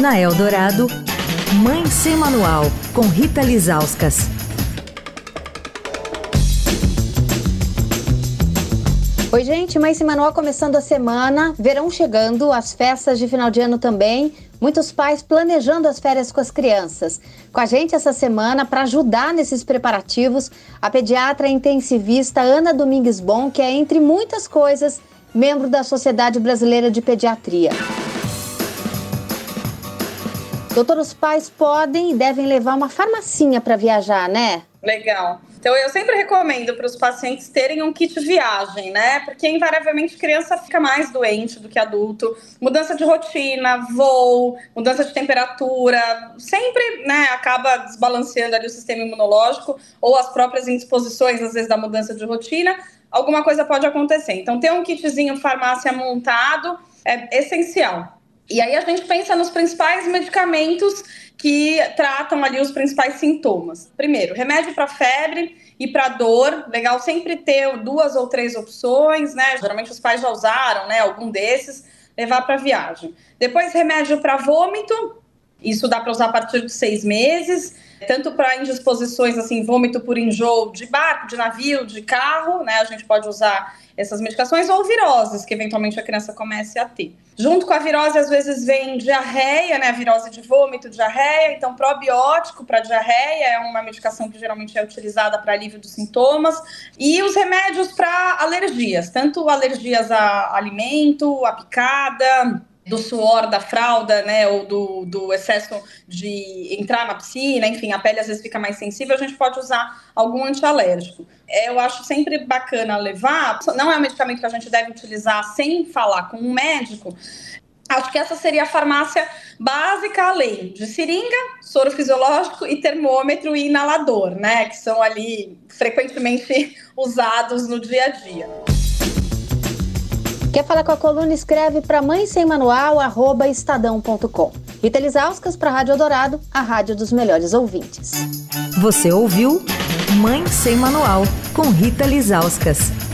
Na Eldorado, Mãe Sem Manual, com Rita Lizauskas. Oi, gente, Mãe Sem Manual começando a semana, verão chegando, as festas de final de ano também. Muitos pais planejando as férias com as crianças. Com a gente essa semana, para ajudar nesses preparativos, a pediatra intensivista Ana Domingues Bom, que é, entre muitas coisas, membro da Sociedade Brasileira de Pediatria. Doutor, os pais podem e devem levar uma farmacinha para viajar, né? Legal. Então, eu sempre recomendo para os pacientes terem um kit viagem, né? Porque invariavelmente criança fica mais doente do que adulto. Mudança de rotina, voo, mudança de temperatura, sempre, né, acaba desbalanceando ali o sistema imunológico ou as próprias indisposições, às vezes, da mudança de rotina. Alguma coisa pode acontecer. Então, ter um kitzinho farmácia montado é essencial. E aí a gente pensa nos principais medicamentos que tratam ali os principais sintomas. Primeiro, remédio para febre e para dor. Legal sempre ter duas ou três opções, né? Geralmente os pais já usaram, né? Algum desses levar para viagem. Depois, remédio para vômito. Isso dá para usar a partir de seis meses, tanto para indisposições assim, vômito por enjoo de barco, de navio, de carro, né? A gente pode usar essas medicações, ou viroses, que eventualmente a criança comece a ter. Junto com a virose, às vezes vem diarreia, né? Virose de vômito, diarreia. Então, probiótico para diarreia é uma medicação que geralmente é utilizada para alívio dos sintomas. E os remédios para alergias, tanto alergias a alimento, a picada, do suor da fralda, né, ou do, do excesso de entrar na piscina, enfim, a pele às vezes fica mais sensível, a gente pode usar algum antialérgico. É, eu acho sempre bacana levar, não é um medicamento que a gente deve utilizar sem falar com um médico, Acho que essa seria a farmácia básica, além de seringa, soro fisiológico e termômetro e inalador, né? Que são ali frequentemente usados no dia a dia. Quer falar com a coluna? Escreve para mãe sem manual, arroba estadão.com. Lisauskas para a Rádio Dourado, a rádio dos melhores ouvintes. Você ouviu Mãe Sem Manual, com Rita Lisauskas.